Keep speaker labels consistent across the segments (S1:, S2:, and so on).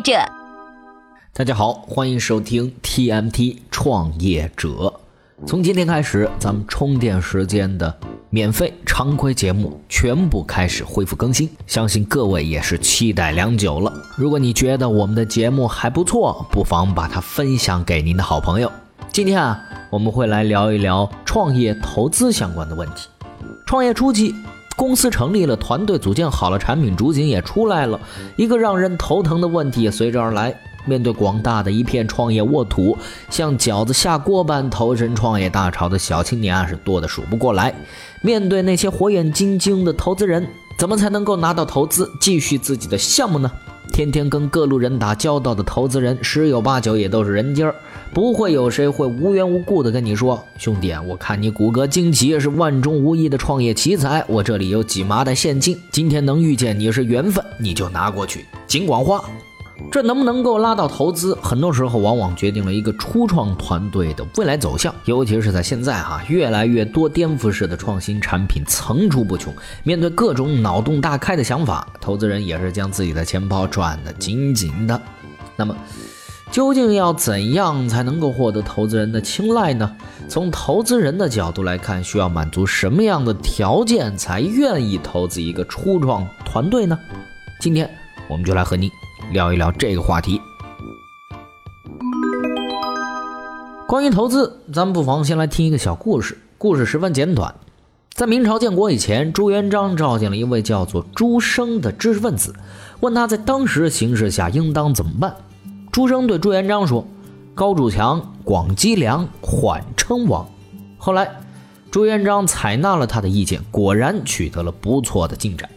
S1: 者。
S2: 大家好，欢迎收听 TMT 创业者。从今天开始，咱们充电时间的免费常规节目全部开始恢复更新，相信各位也是期待良久了。如果你觉得我们的节目还不错，不妨把它分享给您的好朋友。今天啊，我们会来聊一聊创业投资相关的问题。创业初期，公司成立了，团队组建好了，产品主景也出来了，一个让人头疼的问题也随之而来。面对广大的一片创业沃土，像饺子下锅般投身创业大潮的小青年啊，是多的数不过来。面对那些火眼金睛的投资人，怎么才能够拿到投资，继续自己的项目呢？天天跟各路人打交道的投资人，十有八九也都是人精儿，不会有谁会无缘无故的跟你说：“兄弟，我看你骨骼惊奇，是万中无一的创业奇才，我这里有几麻袋现金，今天能遇见你是缘分，你就拿过去，尽管花。”这能不能够拉到投资，很多时候往往决定了一个初创团队的未来走向。尤其是在现在哈，越来越多颠覆式的创新产品层出不穷，面对各种脑洞大开的想法，投资人也是将自己的钱包转得紧紧的。那么，究竟要怎样才能够获得投资人的青睐呢？从投资人的角度来看，需要满足什么样的条件才愿意投资一个初创团队呢？今天我们就来和您。聊一聊这个话题。关于投资，咱们不妨先来听一个小故事。故事十分简短，在明朝建国以前，朱元璋召见了一位叫做朱生的知识分子，问他在当时形势下应当怎么办。朱生对朱元璋说：“高筑墙，广积粮，缓称王。”后来，朱元璋采纳了他的意见，果然取得了不错的进展。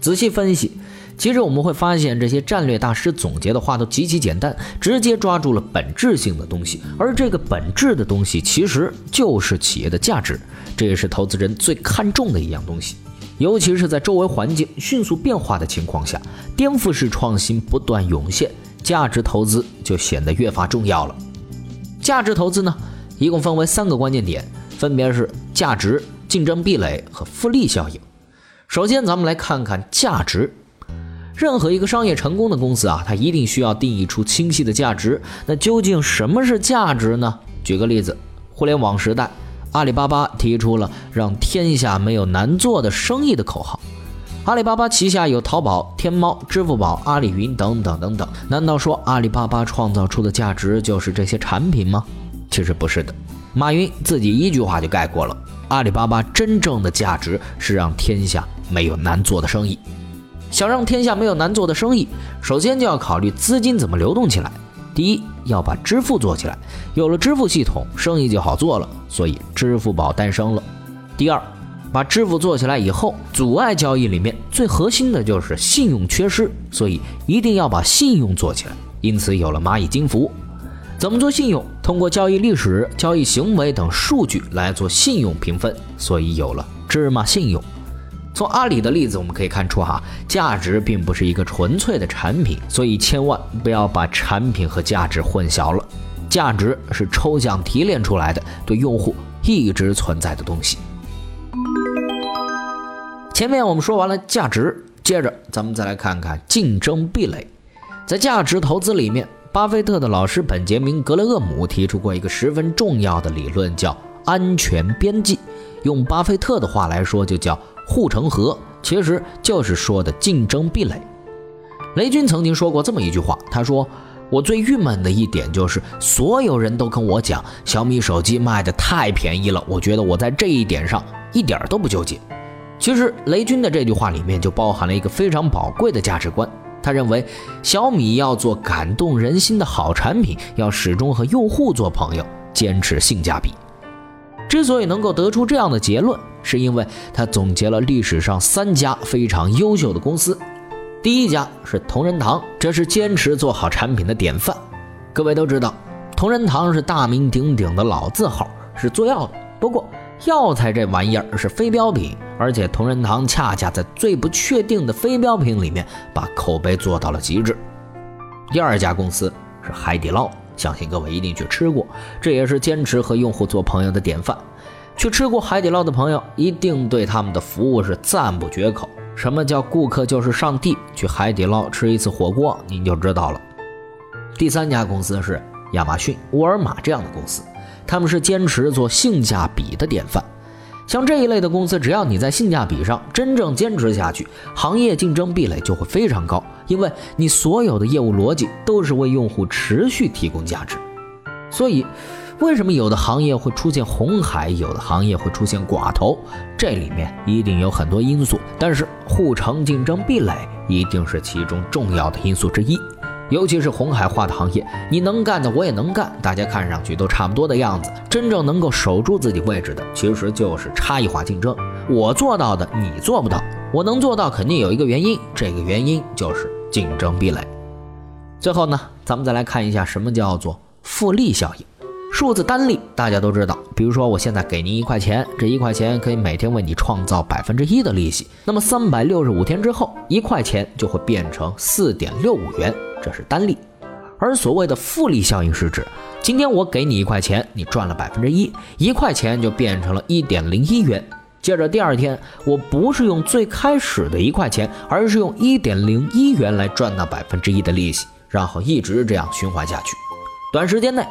S2: 仔细分析。其实我们会发现，这些战略大师总结的话都极其简单，直接抓住了本质性的东西。而这个本质的东西，其实就是企业的价值，这也是投资人最看重的一样东西。尤其是在周围环境迅速变化的情况下，颠覆式创新不断涌现，价值投资就显得越发重要了。价值投资呢，一共分为三个关键点，分别是价值、竞争壁垒和复利效应。首先，咱们来看看价值。任何一个商业成功的公司啊，它一定需要定义出清晰的价值。那究竟什么是价值呢？举个例子，互联网时代，阿里巴巴提出了“让天下没有难做的生意”的口号。阿里巴巴旗下有淘宝、天猫、支付宝、阿里云等等等等。难道说阿里巴巴创造出的价值就是这些产品吗？其实不是的。马云自己一句话就概括了：阿里巴巴真正的价值是让天下没有难做的生意。想让天下没有难做的生意，首先就要考虑资金怎么流动起来。第一，要把支付做起来，有了支付系统，生意就好做了，所以支付宝诞生了。第二，把支付做起来以后，阻碍交易里面最核心的就是信用缺失，所以一定要把信用做起来，因此有了蚂蚁金服。怎么做信用？通过交易历史、交易行为等数据来做信用评分，所以有了芝麻信用。从阿里的例子，我们可以看出，哈，价值并不是一个纯粹的产品，所以千万不要把产品和价值混淆了。价值是抽象提炼出来的，对用户一直存在的东西。前面我们说完了价值，接着咱们再来看看竞争壁垒。在价值投资里面，巴菲特的老师本杰明·格雷厄姆提出过一个十分重要的理论，叫安全边际。用巴菲特的话来说，就叫。护城河其实就是说的竞争壁垒。雷军曾经说过这么一句话，他说：“我最郁闷的一点就是，所有人都跟我讲小米手机卖的太便宜了，我觉得我在这一点上一点都不纠结。”其实雷军的这句话里面就包含了一个非常宝贵的价值观，他认为小米要做感动人心的好产品，要始终和用户做朋友，坚持性价比。之所以能够得出这样的结论。是因为他总结了历史上三家非常优秀的公司，第一家是同仁堂，这是坚持做好产品的典范。各位都知道，同仁堂是大名鼎鼎的老字号，是做药的。不过，药材这玩意儿是非标品，而且同仁堂恰恰在最不确定的非标品里面，把口碑做到了极致。第二家公司是海底捞，相信各位一定去吃过，这也是坚持和用户做朋友的典范。去吃过海底捞的朋友，一定对他们的服务是赞不绝口。什么叫顾客就是上帝？去海底捞吃一次火锅，您就知道了。第三家公司是亚马逊、沃尔玛这样的公司，他们是坚持做性价比的典范。像这一类的公司，只要你在性价比上真正坚持下去，行业竞争壁垒就会非常高，因为你所有的业务逻辑都是为用户持续提供价值。所以，为什么有的行业会出现红海，有的行业会出现寡头？这里面一定有很多因素，但是护城竞争壁垒一定是其中重要的因素之一。尤其是红海化的行业，你能干的我也能干，大家看上去都差不多的样子。真正能够守住自己位置的，其实就是差异化竞争。我做到的你做不到，我能做到肯定有一个原因，这个原因就是竞争壁垒。最后呢，咱们再来看一下什么叫做复利效应。数字单利大家都知道，比如说我现在给您一块钱，这一块钱可以每天为你创造百分之一的利息，那么三百六十五天之后，一块钱就会变成四点六五元。这是单利，而所谓的复利效应是指，今天我给你一块钱，你赚了百分之一，一块钱就变成了一点零一元。接着第二天，我不是用最开始的一块钱，而是用一点零一元来赚那百分之一的利息，然后一直这样循环下去。短时间内，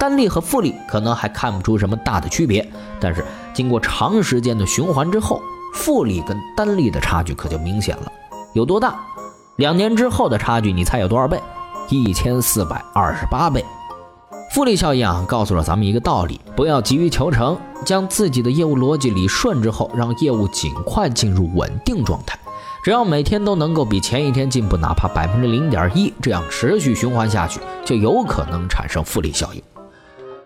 S2: 单利和复利可能还看不出什么大的区别，但是经过长时间的循环之后，复利跟单利的差距可就明显了。有多大？两年之后的差距，你猜有多少倍？一千四百二十八倍。复利效应啊，告诉了咱们一个道理：不要急于求成，将自己的业务逻辑理顺之后，让业务尽快进入稳定状态。只要每天都能够比前一天进步，哪怕百分之零点一，这样持续循环下去，就有可能产生复利效应。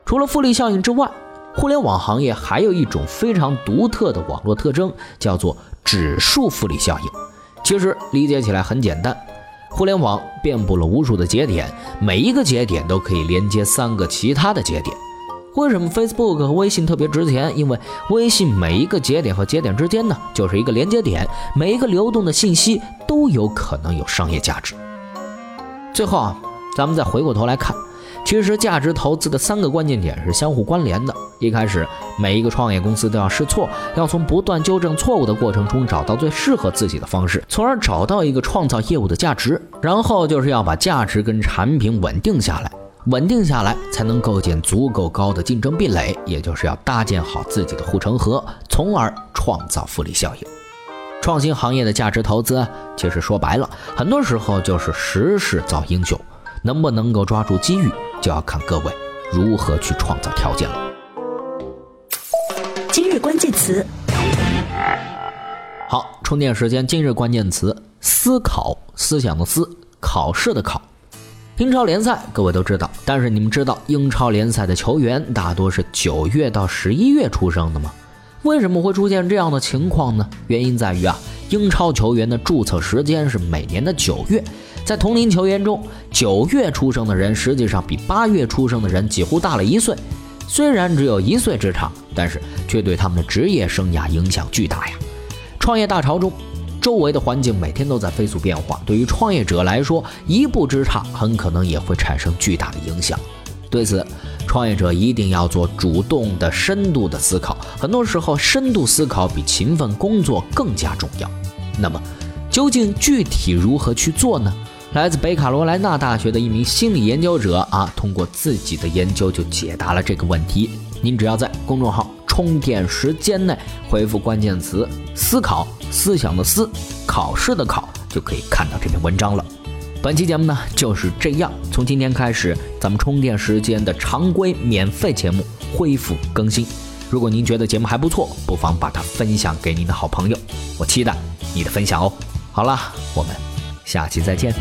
S2: 除了复利效应之外，互联网行业还有一种非常独特的网络特征，叫做指数复利效应。其实理解起来很简单，互联网遍布了无数的节点，每一个节点都可以连接三个其他的节点。为什么 Facebook 和微信特别值钱？因为微信每一个节点和节点之间呢，就是一个连接点，每一个流动的信息都有可能有商业价值。最后啊，咱们再回过头来看。其实，价值投资的三个关键点是相互关联的。一开始，每一个创业公司都要试错，要从不断纠正错误的过程中找到最适合自己的方式，从而找到一个创造业务的价值。然后就是要把价值跟产品稳定下来，稳定下来才能构建足够高的竞争壁垒，也就是要搭建好自己的护城河，从而创造复利效应。创新行业的价值投资，其实说白了，很多时候就是时势造英雄，能不能够抓住机遇？就要看各位如何去创造条件了。
S1: 今日关键词，
S2: 好，充电时间。今日关键词：思考，思想的思，考试的考。英超联赛各位都知道，但是你们知道英超联赛的球员大多是九月到十一月出生的吗？为什么会出现这样的情况呢？原因在于啊，英超球员的注册时间是每年的九月。在同龄球员中，九月出生的人实际上比八月出生的人几乎大了一岁。虽然只有一岁之差，但是却对他们的职业生涯影响巨大呀。创业大潮中，周围的环境每天都在飞速变化，对于创业者来说，一步之差很可能也会产生巨大的影响。对此，创业者一定要做主动的、深度的思考。很多时候，深度思考比勤奋工作更加重要。那么，究竟具体如何去做呢？来自北卡罗来纳大学的一名心理研究者啊，通过自己的研究就解答了这个问题。您只要在公众号“充电时间”内回复关键词“思考”，思想的思，考试的考，就可以看到这篇文章了。本期节目呢就是这样，从今天开始，咱们充电时间的常规免费节目恢复更新。如果您觉得节目还不错，不妨把它分享给您的好朋友，我期待你的分享哦。好了，我们。下期再见。